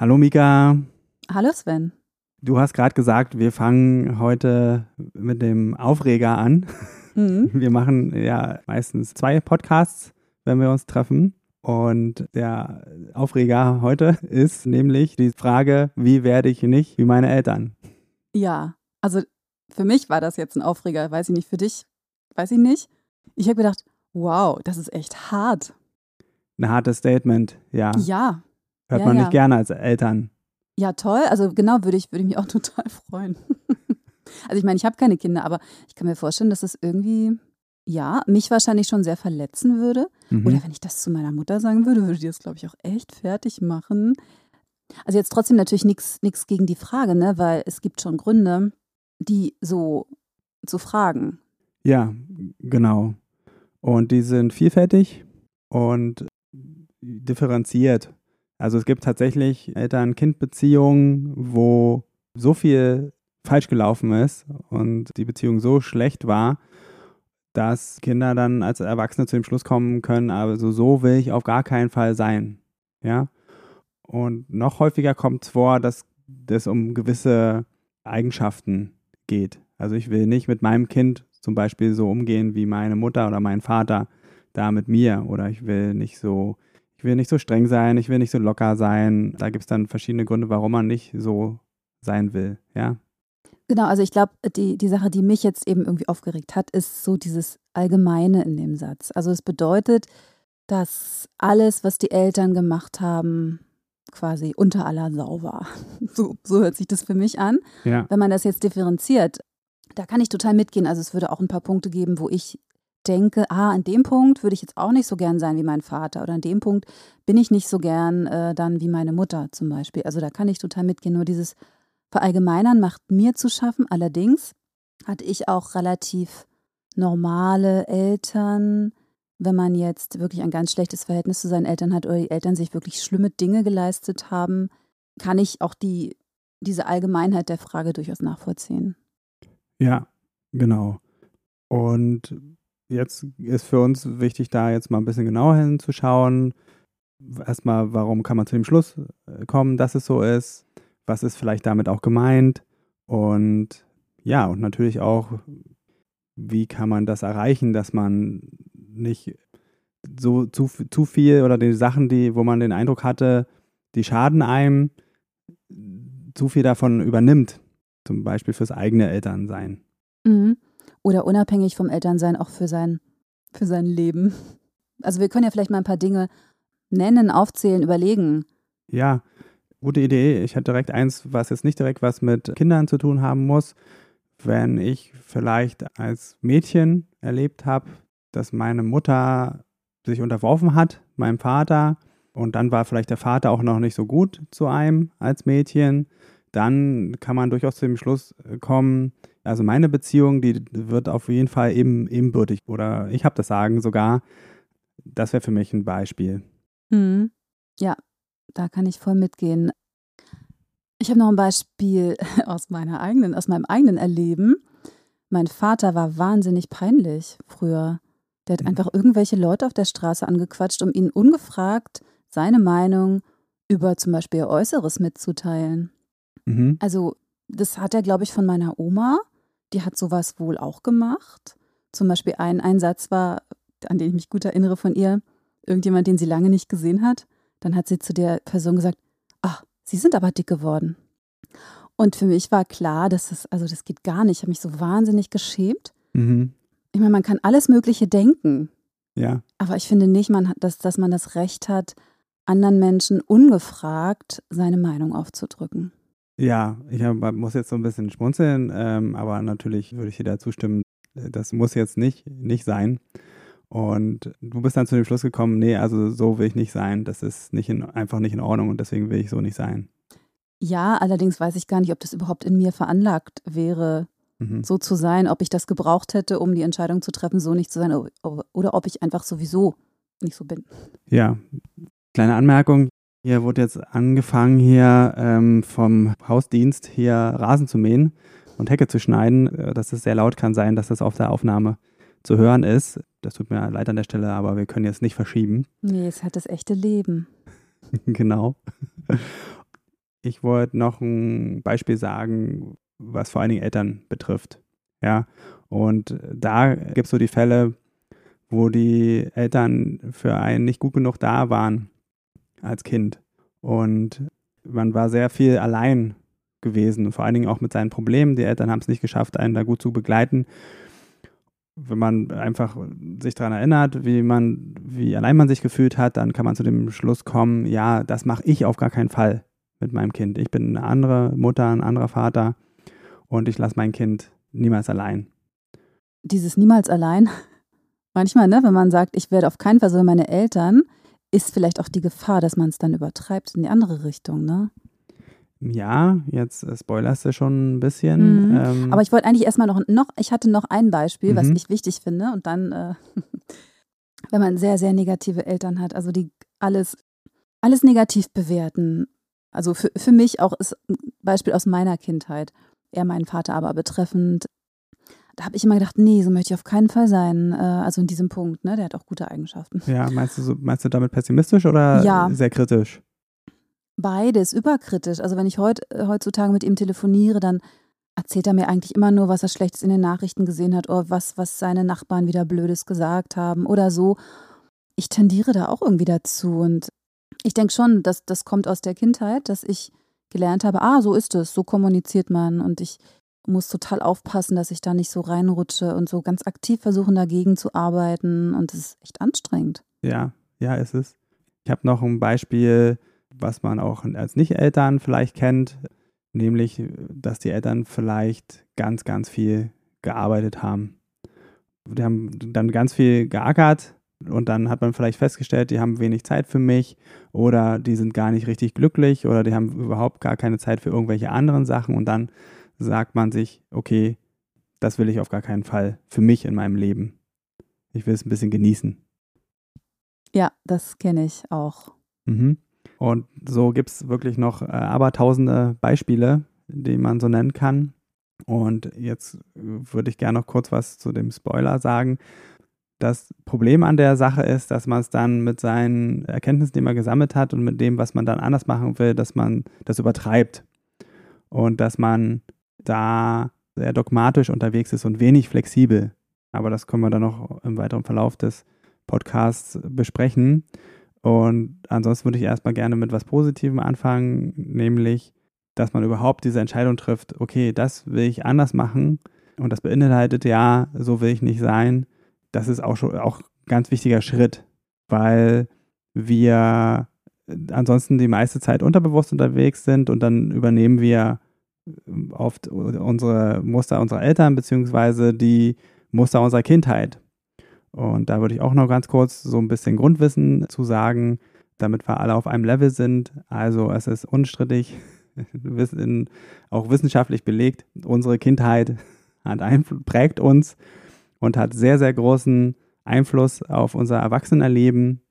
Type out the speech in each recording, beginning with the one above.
Hallo Mika. Hallo Sven. Du hast gerade gesagt, wir fangen heute mit dem Aufreger an. Mhm. Wir machen ja meistens zwei Podcasts, wenn wir uns treffen. Und der Aufreger heute ist nämlich die Frage, wie werde ich nicht wie meine Eltern? Ja, also für mich war das jetzt ein Aufreger, weiß ich nicht, für dich, weiß ich nicht. Ich habe gedacht, wow, das ist echt hart. Ein hartes Statement, ja. Ja, Hört ja, man ja. nicht gerne als Eltern. Ja, toll. Also genau würde ich, würde ich mich auch total freuen. also ich meine, ich habe keine Kinder, aber ich kann mir vorstellen, dass es irgendwie, ja, mich wahrscheinlich schon sehr verletzen würde. Mhm. Oder wenn ich das zu meiner Mutter sagen würde, würde die das, glaube ich, auch echt fertig machen. Also jetzt trotzdem natürlich nichts gegen die Frage, ne? Weil es gibt schon Gründe, die so zu fragen. Ja, genau. Und die sind vielfältig und differenziert. Also es gibt tatsächlich Eltern-Kind-Beziehungen, wo so viel falsch gelaufen ist und die Beziehung so schlecht war, dass Kinder dann als Erwachsene zu dem Schluss kommen können, also so will ich auf gar keinen Fall sein. Ja. Und noch häufiger kommt es vor, dass es um gewisse Eigenschaften geht. Also ich will nicht mit meinem Kind zum Beispiel so umgehen wie meine Mutter oder mein Vater da mit mir. Oder ich will nicht so ich will nicht so streng sein, ich will nicht so locker sein. Da gibt es dann verschiedene Gründe, warum man nicht so sein will, ja. Genau, also ich glaube, die, die Sache, die mich jetzt eben irgendwie aufgeregt hat, ist so dieses Allgemeine in dem Satz. Also es bedeutet, dass alles, was die Eltern gemacht haben, quasi unter aller Sau war. So, so hört sich das für mich an. Ja. Wenn man das jetzt differenziert, da kann ich total mitgehen. Also es würde auch ein paar Punkte geben, wo ich denke, ah, an dem Punkt würde ich jetzt auch nicht so gern sein wie mein Vater oder an dem Punkt bin ich nicht so gern äh, dann wie meine Mutter zum Beispiel. Also da kann ich total mitgehen. Nur dieses Verallgemeinern macht mir zu schaffen. Allerdings hatte ich auch relativ normale Eltern. Wenn man jetzt wirklich ein ganz schlechtes Verhältnis zu seinen Eltern hat oder die Eltern sich wirklich schlimme Dinge geleistet haben, kann ich auch die, diese Allgemeinheit der Frage durchaus nachvollziehen. Ja, genau. Und jetzt ist für uns wichtig, da jetzt mal ein bisschen genauer hinzuschauen. Erstmal, warum kann man zu dem Schluss äh, kommen, dass es so ist? Was ist vielleicht damit auch gemeint? Und ja, und natürlich auch, wie kann man das erreichen, dass man nicht so zu, zu viel oder die Sachen, die, wo man den Eindruck hatte, die schaden einem, zu viel davon übernimmt. Zum Beispiel fürs eigene Elternsein. Mhm oder unabhängig vom Elternsein auch für sein, für sein Leben. Also wir können ja vielleicht mal ein paar Dinge nennen, aufzählen, überlegen. Ja, gute Idee. Ich hatte direkt eins, was jetzt nicht direkt was mit Kindern zu tun haben muss. Wenn ich vielleicht als Mädchen erlebt habe, dass meine Mutter sich unterworfen hat, meinem Vater, und dann war vielleicht der Vater auch noch nicht so gut zu einem als Mädchen, dann kann man durchaus zu dem Schluss kommen, also meine Beziehung, die wird auf jeden Fall eben ebenbürtig oder ich habe das Sagen sogar. Das wäre für mich ein Beispiel. Mhm. Ja, da kann ich voll mitgehen. Ich habe noch ein Beispiel aus meiner eigenen, aus meinem eigenen Erleben. Mein Vater war wahnsinnig peinlich früher. Der hat mhm. einfach irgendwelche Leute auf der Straße angequatscht, um ihnen ungefragt seine Meinung über zum Beispiel ihr Äußeres mitzuteilen. Mhm. Also, das hat er, glaube ich, von meiner Oma die hat sowas wohl auch gemacht. Zum Beispiel ein, ein Satz war, an den ich mich gut erinnere von ihr, irgendjemand, den sie lange nicht gesehen hat. Dann hat sie zu der Person gesagt, ach, Sie sind aber dick geworden. Und für mich war klar, dass das, also das geht gar nicht. Ich habe mich so wahnsinnig geschämt. Mhm. Ich meine, man kann alles Mögliche denken. Ja. Aber ich finde nicht, man hat, dass, dass man das Recht hat, anderen Menschen ungefragt seine Meinung aufzudrücken. Ja, ich hab, muss jetzt so ein bisschen schmunzeln, ähm, aber natürlich würde ich dir da zustimmen, das muss jetzt nicht, nicht sein. Und du bist dann zu dem Schluss gekommen, nee, also so will ich nicht sein. Das ist nicht in, einfach nicht in Ordnung und deswegen will ich so nicht sein. Ja, allerdings weiß ich gar nicht, ob das überhaupt in mir veranlagt wäre, mhm. so zu sein, ob ich das gebraucht hätte, um die Entscheidung zu treffen, so nicht zu sein, oder ob ich einfach sowieso nicht so bin. Ja, kleine Anmerkung. Hier wurde jetzt angefangen, hier ähm, vom Hausdienst hier Rasen zu mähen und Hecke zu schneiden. Äh, dass es sehr laut kann sein, dass das auf der Aufnahme zu hören ist. Das tut mir leid an der Stelle, aber wir können jetzt nicht verschieben. Nee, es hat das echte Leben. genau. Ich wollte noch ein Beispiel sagen, was vor allen Dingen Eltern betrifft. Ja, und da gibt es so die Fälle, wo die Eltern für einen nicht gut genug da waren als Kind. Und man war sehr viel allein gewesen, vor allen Dingen auch mit seinen Problemen. Die Eltern haben es nicht geschafft, einen da gut zu begleiten wenn man einfach sich daran erinnert, wie man, wie allein man sich gefühlt hat, dann kann man zu dem Schluss kommen, ja, das mache ich auf gar keinen Fall mit meinem Kind. Ich bin eine andere Mutter, ein anderer Vater und ich lasse mein Kind niemals allein. Dieses niemals allein, manchmal, ne, wenn man sagt, ich werde auf keinen Fall so meine Eltern, ist vielleicht auch die Gefahr, dass man es dann übertreibt in die andere Richtung, ne? Ja, jetzt äh, spoilerst du schon ein bisschen. Mhm. Ähm, Aber ich wollte eigentlich erstmal noch, noch, ich hatte noch ein Beispiel, mhm. was ich wichtig finde. Und dann, äh, wenn man sehr, sehr negative Eltern hat, also die alles, alles negativ bewerten. Also für, für mich auch ist ein Beispiel aus meiner Kindheit, eher meinen Vater aber betreffend. Da habe ich immer gedacht, nee, so möchte ich auf keinen Fall sein. Äh, also in diesem Punkt, ne? Der hat auch gute Eigenschaften. Ja, meinst du, so, meinst du damit pessimistisch oder ja. sehr kritisch? Beides, überkritisch. Also wenn ich heut, äh, heutzutage mit ihm telefoniere, dann erzählt er mir eigentlich immer nur, was er Schlechtes in den Nachrichten gesehen hat oder was, was seine Nachbarn wieder Blödes gesagt haben oder so. Ich tendiere da auch irgendwie dazu und ich denke schon, dass das kommt aus der Kindheit, dass ich gelernt habe, ah, so ist es, so kommuniziert man und ich muss total aufpassen, dass ich da nicht so reinrutsche und so ganz aktiv versuchen, dagegen zu arbeiten und es ist echt anstrengend. Ja, ja, ist es. Ich habe noch ein Beispiel, was man auch als Nicht-Eltern vielleicht kennt, nämlich, dass die Eltern vielleicht ganz, ganz viel gearbeitet haben. Die haben dann ganz viel geackert und dann hat man vielleicht festgestellt, die haben wenig Zeit für mich oder die sind gar nicht richtig glücklich oder die haben überhaupt gar keine Zeit für irgendwelche anderen Sachen und dann sagt man sich, okay, das will ich auf gar keinen Fall für mich in meinem Leben. Ich will es ein bisschen genießen. Ja, das kenne ich auch. Mhm. Und so gibt es wirklich noch äh, abertausende Beispiele, die man so nennen kann. Und jetzt würde ich gerne noch kurz was zu dem Spoiler sagen. Das Problem an der Sache ist, dass man es dann mit seinen Erkenntnissen, die man gesammelt hat und mit dem, was man dann anders machen will, dass man das übertreibt. Und dass man da sehr dogmatisch unterwegs ist und wenig flexibel. Aber das können wir dann noch im weiteren Verlauf des Podcasts besprechen. Und ansonsten würde ich erstmal gerne mit was Positivem anfangen, nämlich, dass man überhaupt diese Entscheidung trifft, okay, das will ich anders machen und das beinhaltet, ja, so will ich nicht sein. Das ist auch schon auch ein ganz wichtiger Schritt, weil wir ansonsten die meiste Zeit unterbewusst unterwegs sind und dann übernehmen wir oft unsere Muster unserer Eltern beziehungsweise die Muster unserer Kindheit. Und da würde ich auch noch ganz kurz so ein bisschen Grundwissen zu sagen, damit wir alle auf einem Level sind. Also es ist unstrittig, auch wissenschaftlich belegt, unsere Kindheit hat prägt uns und hat sehr, sehr großen Einfluss auf unser Erwachsenenerleben.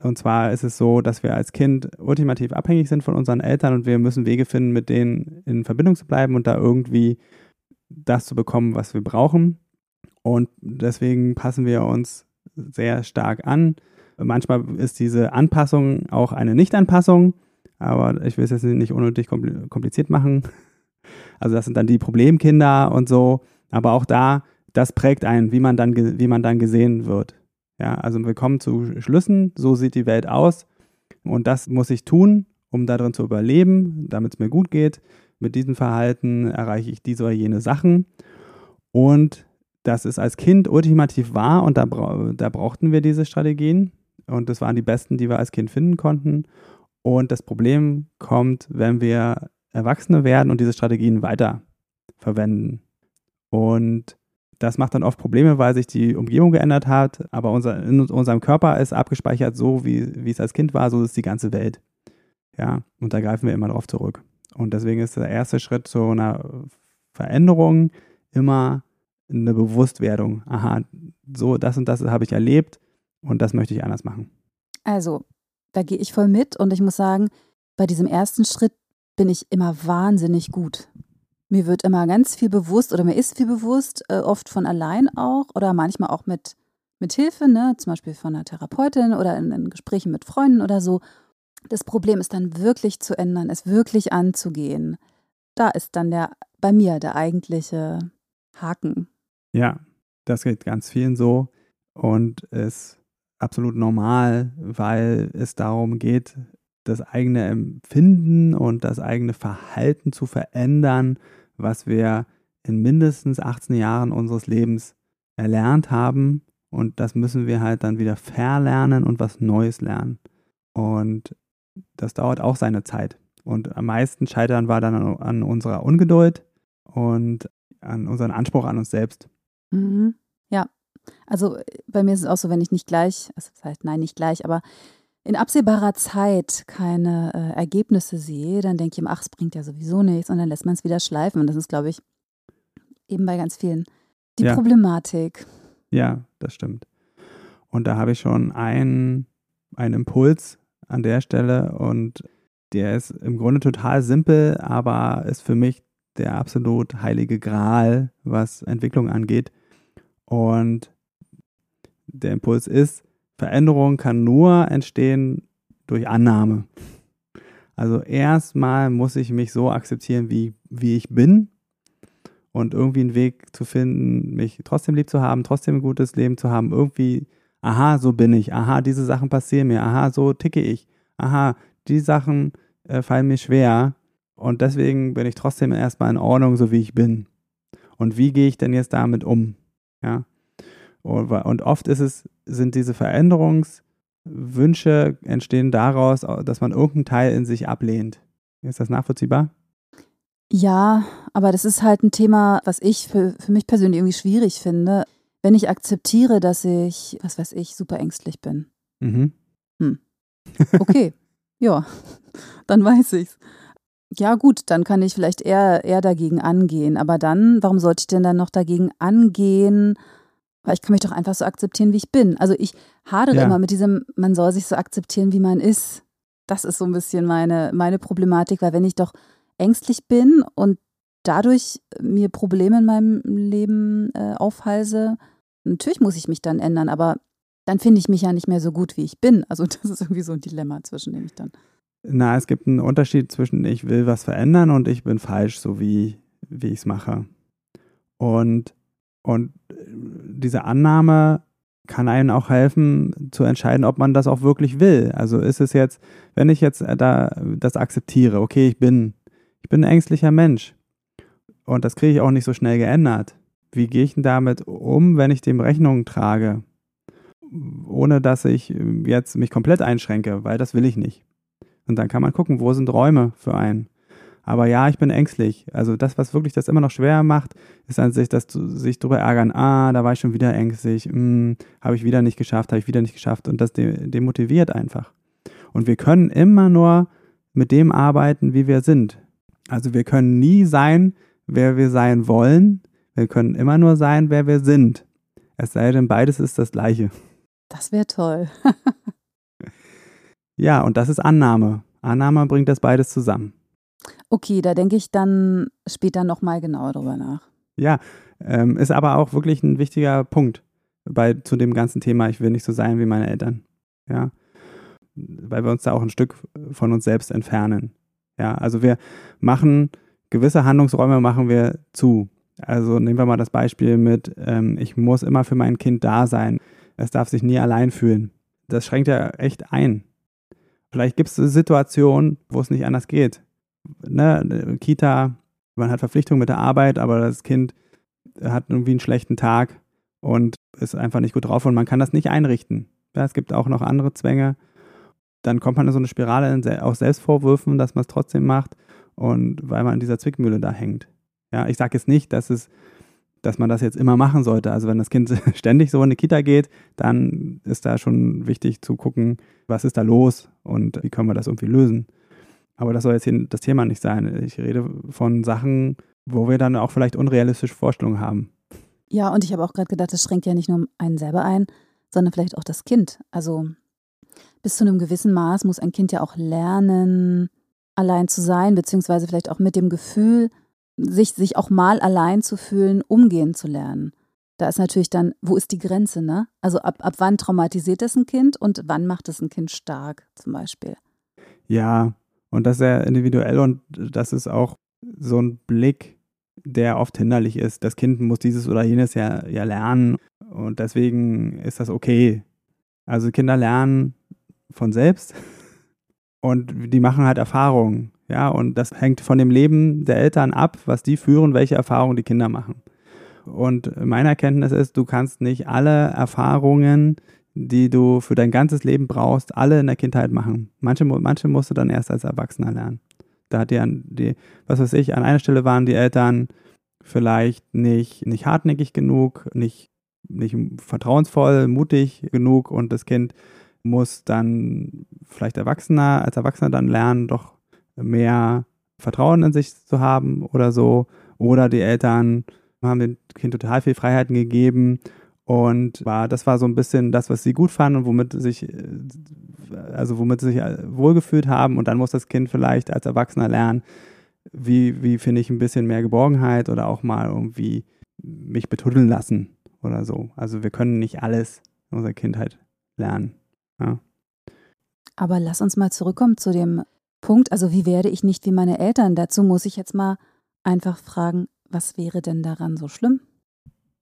Und zwar ist es so, dass wir als Kind ultimativ abhängig sind von unseren Eltern und wir müssen Wege finden, mit denen in Verbindung zu bleiben und da irgendwie das zu bekommen, was wir brauchen. Und deswegen passen wir uns sehr stark an. Manchmal ist diese Anpassung auch eine Nicht-Anpassung, aber ich will es jetzt nicht unnötig kompliziert machen. Also das sind dann die Problemkinder und so. Aber auch da, das prägt einen, wie man dann, wie man dann gesehen wird. Ja, also wir kommen zu Schlüssen, so sieht die Welt aus. Und das muss ich tun, um darin zu überleben, damit es mir gut geht. Mit diesem Verhalten erreiche ich diese oder jene Sachen. Und das ist als Kind ultimativ wahr und da, bra da brauchten wir diese Strategien und das waren die besten, die wir als Kind finden konnten. Und das Problem kommt, wenn wir Erwachsene werden und diese Strategien weiter verwenden. Und das macht dann oft Probleme, weil sich die Umgebung geändert hat, aber unser, in unserem Körper ist abgespeichert so, wie, wie es als Kind war, so ist die ganze Welt. Ja, und da greifen wir immer drauf zurück. Und deswegen ist der erste Schritt zu einer Veränderung immer eine Bewusstwerdung. Aha, so das und das habe ich erlebt und das möchte ich anders machen. Also, da gehe ich voll mit und ich muss sagen, bei diesem ersten Schritt bin ich immer wahnsinnig gut. Mir wird immer ganz viel bewusst oder mir ist viel bewusst, äh, oft von allein auch oder manchmal auch mit, mit Hilfe, ne? zum Beispiel von einer Therapeutin oder in, in Gesprächen mit Freunden oder so. Das Problem ist dann wirklich zu ändern, es wirklich anzugehen. Da ist dann der bei mir der eigentliche Haken. Ja, das geht ganz vielen so und ist absolut normal, weil es darum geht, das eigene Empfinden und das eigene Verhalten zu verändern, was wir in mindestens 18 Jahren unseres Lebens erlernt haben. Und das müssen wir halt dann wieder verlernen und was Neues lernen. Und das dauert auch seine Zeit. Und am meisten scheitern wir dann an, an unserer Ungeduld und an unseren Anspruch an uns selbst. Mhm. Ja, also bei mir ist es auch so, wenn ich nicht gleich, also das heißt, nein, nicht gleich, aber in absehbarer Zeit keine äh, Ergebnisse sehe, dann denke ich mir, ach, es bringt ja sowieso nichts und dann lässt man es wieder schleifen. Und das ist, glaube ich, eben bei ganz vielen die ja. Problematik. Ja, das stimmt. Und da habe ich schon einen, einen Impuls an der Stelle und der ist im Grunde total simpel, aber ist für mich der absolut heilige Gral, was Entwicklung angeht. Und der Impuls ist, Veränderung kann nur entstehen durch Annahme. Also erstmal muss ich mich so akzeptieren, wie, wie ich bin und irgendwie einen Weg zu finden, mich trotzdem lieb zu haben, trotzdem ein gutes Leben zu haben, irgendwie, aha, so bin ich, aha, diese Sachen passieren mir, aha, so ticke ich, aha, die Sachen äh, fallen mir schwer und deswegen bin ich trotzdem erstmal in Ordnung, so wie ich bin. Und wie gehe ich denn jetzt damit um? Ja. Und oft ist es, sind diese Veränderungswünsche entstehen daraus, dass man irgendeinen Teil in sich ablehnt. Ist das nachvollziehbar? Ja, aber das ist halt ein Thema, was ich für, für mich persönlich irgendwie schwierig finde. Wenn ich akzeptiere, dass ich, was weiß ich, super ängstlich bin. Mhm. Hm. Okay, ja, dann weiß ich's. Ja, gut, dann kann ich vielleicht eher, eher dagegen angehen. Aber dann, warum sollte ich denn dann noch dagegen angehen? Weil ich kann mich doch einfach so akzeptieren, wie ich bin. Also ich hadere ja. immer mit diesem, man soll sich so akzeptieren, wie man ist. Das ist so ein bisschen meine, meine Problematik, weil wenn ich doch ängstlich bin und dadurch mir Probleme in meinem Leben äh, aufhalse, natürlich muss ich mich dann ändern, aber dann finde ich mich ja nicht mehr so gut, wie ich bin. Also das ist irgendwie so ein Dilemma, zwischen dem ich dann na, es gibt einen Unterschied zwischen ich will was verändern und ich bin falsch, so wie, wie ich es mache. Und, und diese Annahme kann einem auch helfen, zu entscheiden, ob man das auch wirklich will. Also ist es jetzt, wenn ich jetzt da das akzeptiere, okay, ich bin, ich bin ein ängstlicher Mensch und das kriege ich auch nicht so schnell geändert. Wie gehe ich denn damit um, wenn ich dem Rechnung trage? Ohne dass ich jetzt mich komplett einschränke, weil das will ich nicht. Und dann kann man gucken, wo sind Räume für einen. Aber ja, ich bin ängstlich. Also das, was wirklich das immer noch schwer macht, ist an sich, dass du sich darüber ärgern, ah, da war ich schon wieder ängstlich, hm, habe ich wieder nicht geschafft, habe ich wieder nicht geschafft. Und das demotiviert einfach. Und wir können immer nur mit dem arbeiten, wie wir sind. Also wir können nie sein, wer wir sein wollen. Wir können immer nur sein, wer wir sind. Es sei denn, beides ist das Gleiche. Das wäre toll. Ja, und das ist Annahme. Annahme bringt das beides zusammen. Okay, da denke ich dann später nochmal genauer drüber nach. Ja, ähm, ist aber auch wirklich ein wichtiger Punkt bei, zu dem ganzen Thema, ich will nicht so sein wie meine Eltern. Ja, weil wir uns da auch ein Stück von uns selbst entfernen. Ja, also wir machen gewisse Handlungsräume machen wir zu. Also nehmen wir mal das Beispiel mit, ähm, ich muss immer für mein Kind da sein. Es darf sich nie allein fühlen. Das schränkt ja echt ein. Vielleicht gibt es Situationen, wo es nicht anders geht. Ne? Kita, man hat Verpflichtungen mit der Arbeit, aber das Kind hat irgendwie einen schlechten Tag und ist einfach nicht gut drauf und man kann das nicht einrichten. Ja, es gibt auch noch andere Zwänge. Dann kommt man in so eine Spirale aus Selbstvorwürfen, dass man es trotzdem macht und weil man in dieser Zwickmühle da hängt. Ja, ich sage jetzt nicht, dass es dass man das jetzt immer machen sollte. Also wenn das Kind ständig so in die Kita geht, dann ist da schon wichtig zu gucken, was ist da los und wie können wir das irgendwie lösen. Aber das soll jetzt hier das Thema nicht sein. Ich rede von Sachen, wo wir dann auch vielleicht unrealistische Vorstellungen haben. Ja, und ich habe auch gerade gedacht, das schränkt ja nicht nur einen selber ein, sondern vielleicht auch das Kind. Also bis zu einem gewissen Maß muss ein Kind ja auch lernen, allein zu sein, beziehungsweise vielleicht auch mit dem Gefühl, sich, sich auch mal allein zu fühlen, umgehen zu lernen. Da ist natürlich dann, wo ist die Grenze, ne? Also ab, ab wann traumatisiert es ein Kind und wann macht es ein Kind stark, zum Beispiel? Ja, und das ist sehr individuell und das ist auch so ein Blick, der oft hinderlich ist. Das Kind muss dieses oder jenes ja, ja lernen und deswegen ist das okay. Also Kinder lernen von selbst und die machen halt Erfahrungen. Ja, und das hängt von dem Leben der Eltern ab, was die führen, welche Erfahrungen die Kinder machen. Und meine Erkenntnis ist, du kannst nicht alle Erfahrungen, die du für dein ganzes Leben brauchst, alle in der Kindheit machen. Manche, manche musst du dann erst als Erwachsener lernen. Da hat die, die, was weiß ich, an einer Stelle waren die Eltern vielleicht nicht, nicht hartnäckig genug, nicht, nicht vertrauensvoll, mutig genug und das Kind muss dann vielleicht Erwachsener, als Erwachsener dann lernen, doch mehr Vertrauen in sich zu haben oder so. Oder die Eltern haben dem Kind total viel Freiheiten gegeben und war, das war so ein bisschen das, was sie gut fanden und womit sich, also womit sie sich wohlgefühlt haben. Und dann muss das Kind vielleicht als Erwachsener lernen, wie, wie finde ich ein bisschen mehr Geborgenheit oder auch mal irgendwie mich betuddeln lassen oder so. Also wir können nicht alles in unserer Kindheit lernen. Ja. Aber lass uns mal zurückkommen zu dem Punkt, also wie werde ich nicht wie meine Eltern? Dazu muss ich jetzt mal einfach fragen, was wäre denn daran so schlimm?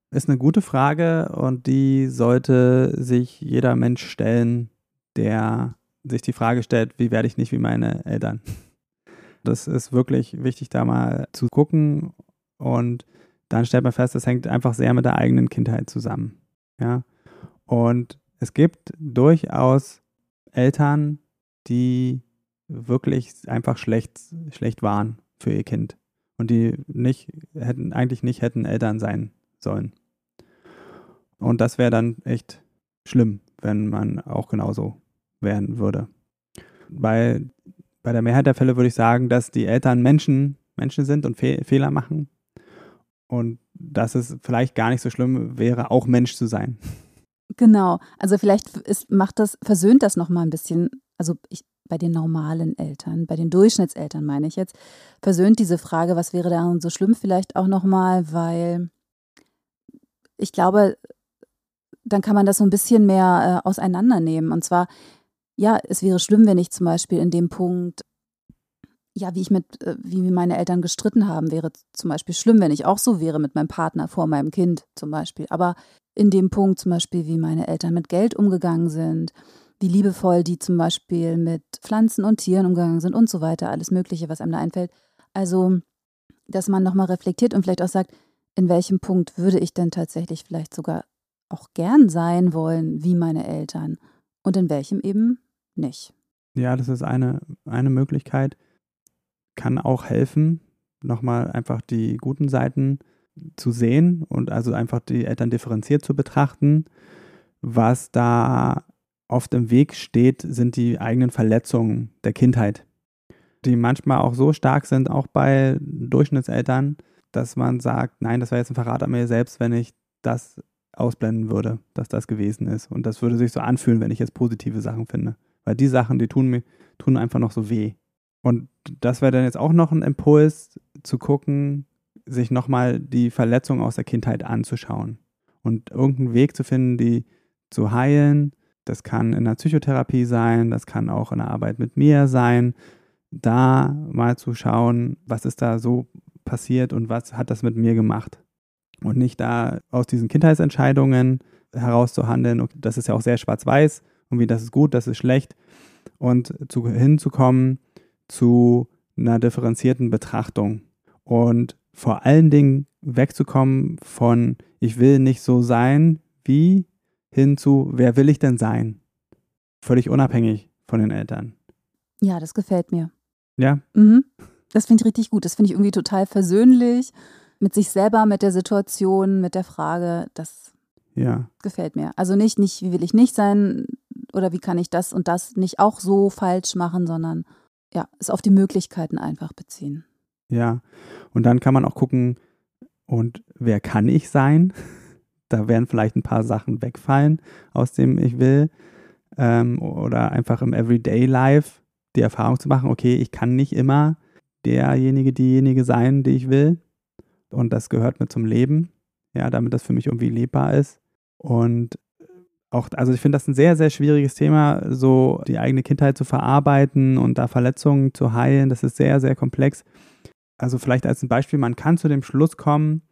Ist eine gute Frage und die sollte sich jeder Mensch stellen, der sich die Frage stellt, wie werde ich nicht wie meine Eltern? Das ist wirklich wichtig, da mal zu gucken und dann stellt man fest, das hängt einfach sehr mit der eigenen Kindheit zusammen. Ja. Und es gibt durchaus Eltern, die wirklich einfach schlecht, schlecht waren für ihr Kind und die nicht hätten eigentlich nicht hätten Eltern sein sollen. Und das wäre dann echt schlimm, wenn man auch genauso werden würde. Bei, bei der Mehrheit der Fälle würde ich sagen, dass die Eltern Menschen, Menschen sind und Fe Fehler machen. Und dass es vielleicht gar nicht so schlimm wäre, auch Mensch zu sein. Genau, also vielleicht ist, macht das, versöhnt das nochmal ein bisschen, also ich, bei den normalen Eltern, bei den Durchschnittseltern meine ich jetzt, versöhnt diese Frage, was wäre daran so schlimm, vielleicht auch nochmal, weil ich glaube, dann kann man das so ein bisschen mehr äh, auseinandernehmen. Und zwar, ja, es wäre schlimm, wenn ich zum Beispiel in dem Punkt, ja, wie ich mit, äh, wie meine Eltern gestritten haben, wäre zum Beispiel schlimm, wenn ich auch so wäre mit meinem Partner vor meinem Kind zum Beispiel. Aber in dem Punkt zum Beispiel, wie meine Eltern mit Geld umgegangen sind, wie liebevoll die zum Beispiel mit Pflanzen und Tieren umgegangen sind und so weiter, alles Mögliche, was einem da einfällt. Also, dass man nochmal reflektiert und vielleicht auch sagt, in welchem Punkt würde ich denn tatsächlich vielleicht sogar auch gern sein wollen wie meine Eltern und in welchem eben nicht. Ja, das ist eine, eine Möglichkeit. Kann auch helfen, nochmal einfach die guten Seiten zu sehen und also einfach die Eltern differenziert zu betrachten. Was da oft im Weg steht, sind die eigenen Verletzungen der Kindheit, die manchmal auch so stark sind, auch bei Durchschnittseltern, dass man sagt, nein, das wäre jetzt ein Verrat an mir selbst, wenn ich das ausblenden würde, dass das gewesen ist. Und das würde sich so anfühlen, wenn ich jetzt positive Sachen finde. Weil die Sachen, die tun mir, tun einfach noch so weh. Und das wäre dann jetzt auch noch ein Impuls, zu gucken, sich nochmal die Verletzung aus der Kindheit anzuschauen und irgendeinen Weg zu finden, die zu heilen. Das kann in der Psychotherapie sein, das kann auch in der Arbeit mit mir sein. Da mal zu schauen, was ist da so passiert und was hat das mit mir gemacht. Und nicht da aus diesen Kindheitsentscheidungen herauszuhandeln, okay, das ist ja auch sehr schwarz-weiß, irgendwie das ist gut, das ist schlecht. Und zu, hinzukommen zu einer differenzierten Betrachtung. Und vor allen Dingen wegzukommen von ich will nicht so sein wie hin zu wer will ich denn sein? Völlig unabhängig von den Eltern. Ja, das gefällt mir. Ja. Mhm. Das finde ich richtig gut. Das finde ich irgendwie total versöhnlich mit sich selber, mit der Situation, mit der Frage. Das ja. gefällt mir. Also nicht, nicht, wie will ich nicht sein oder wie kann ich das und das nicht auch so falsch machen, sondern ja, es auf die Möglichkeiten einfach beziehen. Ja, und dann kann man auch gucken, und wer kann ich sein? Da werden vielleicht ein paar Sachen wegfallen aus dem Ich will. Ähm, oder einfach im Everyday Life die Erfahrung zu machen, okay, ich kann nicht immer derjenige, diejenige sein, die ich will. Und das gehört mir zum Leben, ja, damit das für mich irgendwie lebbar ist. Und auch, also ich finde das ein sehr, sehr schwieriges Thema, so die eigene Kindheit zu verarbeiten und da Verletzungen zu heilen. Das ist sehr, sehr komplex. Also vielleicht als ein Beispiel, man kann zu dem Schluss kommen,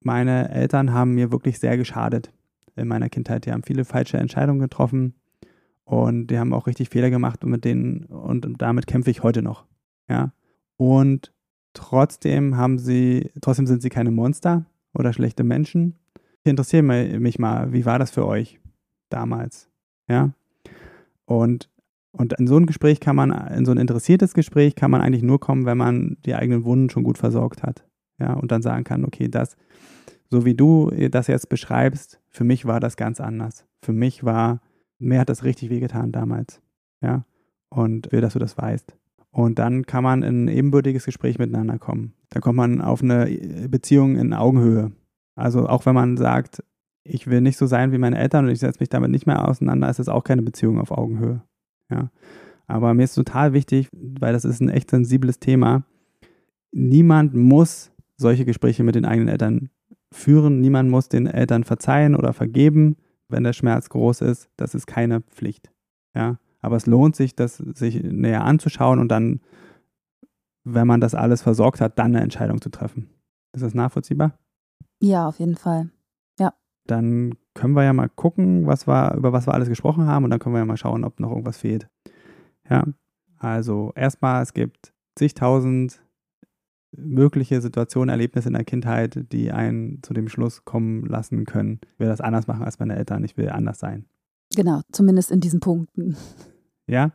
meine Eltern haben mir wirklich sehr geschadet in meiner Kindheit. Die haben viele falsche Entscheidungen getroffen und die haben auch richtig Fehler gemacht und mit denen und damit kämpfe ich heute noch. Ja. Und trotzdem haben sie, trotzdem sind sie keine Monster oder schlechte Menschen. Ich interessiere mich mal, wie war das für euch damals? Ja. Und und in so ein Gespräch kann man, in so ein interessiertes Gespräch kann man eigentlich nur kommen, wenn man die eigenen Wunden schon gut versorgt hat. Ja, und dann sagen kann, okay, das, so wie du das jetzt beschreibst, für mich war das ganz anders. Für mich war, mir hat das richtig wehgetan damals. Ja, und will, dass du das weißt. Und dann kann man in ein ebenbürtiges Gespräch miteinander kommen. Da kommt man auf eine Beziehung in Augenhöhe. Also auch wenn man sagt, ich will nicht so sein wie meine Eltern und ich setze mich damit nicht mehr auseinander, ist es auch keine Beziehung auf Augenhöhe. Ja. Aber mir ist total wichtig, weil das ist ein echt sensibles Thema. Niemand muss solche Gespräche mit den eigenen Eltern führen. Niemand muss den Eltern verzeihen oder vergeben, wenn der Schmerz groß ist. Das ist keine Pflicht. Ja. Aber es lohnt sich, das sich näher anzuschauen und dann, wenn man das alles versorgt hat, dann eine Entscheidung zu treffen. Ist das nachvollziehbar? Ja, auf jeden Fall. Ja. Dann können wir ja mal gucken, was wir, über was wir alles gesprochen haben und dann können wir ja mal schauen, ob noch irgendwas fehlt. Ja, also erstmal, es gibt zigtausend mögliche Situationen, Erlebnisse in der Kindheit, die einen zu dem Schluss kommen lassen können. Ich will das anders machen als meine Eltern, ich will anders sein. Genau, zumindest in diesen Punkten. Ja.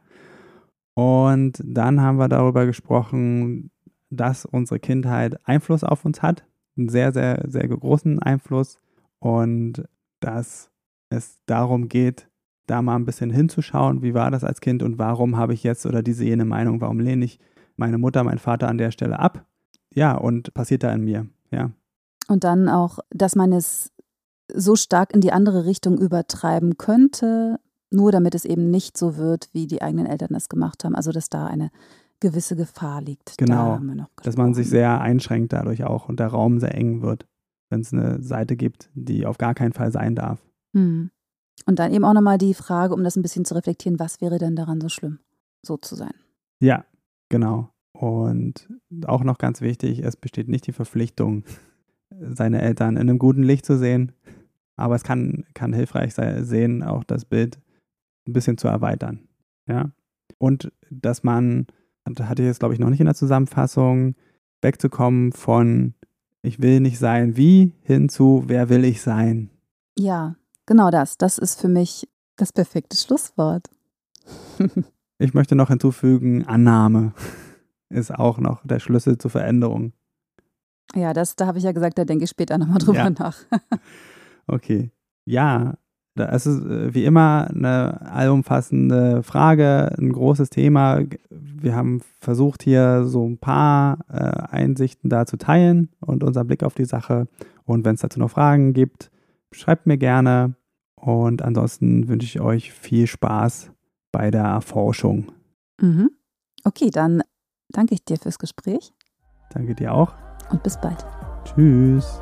Und dann haben wir darüber gesprochen, dass unsere Kindheit Einfluss auf uns hat, einen sehr, sehr, sehr großen Einfluss und dass es darum geht, da mal ein bisschen hinzuschauen, wie war das als Kind und warum habe ich jetzt oder diese jene Meinung, warum lehne ich meine Mutter, meinen Vater an der Stelle ab? Ja, und passiert da in mir, ja. Und dann auch, dass man es so stark in die andere Richtung übertreiben könnte, nur damit es eben nicht so wird, wie die eigenen Eltern es gemacht haben. Also, dass da eine gewisse Gefahr liegt. Genau, da dass man sich sehr einschränkt dadurch auch und der Raum sehr eng wird wenn es eine Seite gibt, die auf gar keinen Fall sein darf. Hm. Und dann eben auch nochmal die Frage, um das ein bisschen zu reflektieren, was wäre denn daran so schlimm, so zu sein? Ja, genau. Und auch noch ganz wichtig, es besteht nicht die Verpflichtung, seine Eltern in einem guten Licht zu sehen. Aber es kann, kann hilfreich sein, sehen, auch das Bild ein bisschen zu erweitern. Ja. Und dass man, hatte ich jetzt, glaube ich, noch nicht in der Zusammenfassung, wegzukommen von ich will nicht sein wie hin zu wer will ich sein. Ja, genau das. Das ist für mich das perfekte Schlusswort. ich möchte noch hinzufügen, Annahme ist auch noch der Schlüssel zur Veränderung. Ja, das, da habe ich ja gesagt, da denke ich später nochmal drüber ja. nach. okay. Ja, es ist äh, wie immer eine allumfassende Frage, ein großes Thema. Wir haben versucht, hier so ein paar äh, Einsichten da zu teilen und unseren Blick auf die Sache. Und wenn es dazu noch Fragen gibt, schreibt mir gerne. Und ansonsten wünsche ich euch viel Spaß bei der Erforschung. Mhm. Okay, dann danke ich dir fürs Gespräch. Danke dir auch. Und bis bald. Tschüss.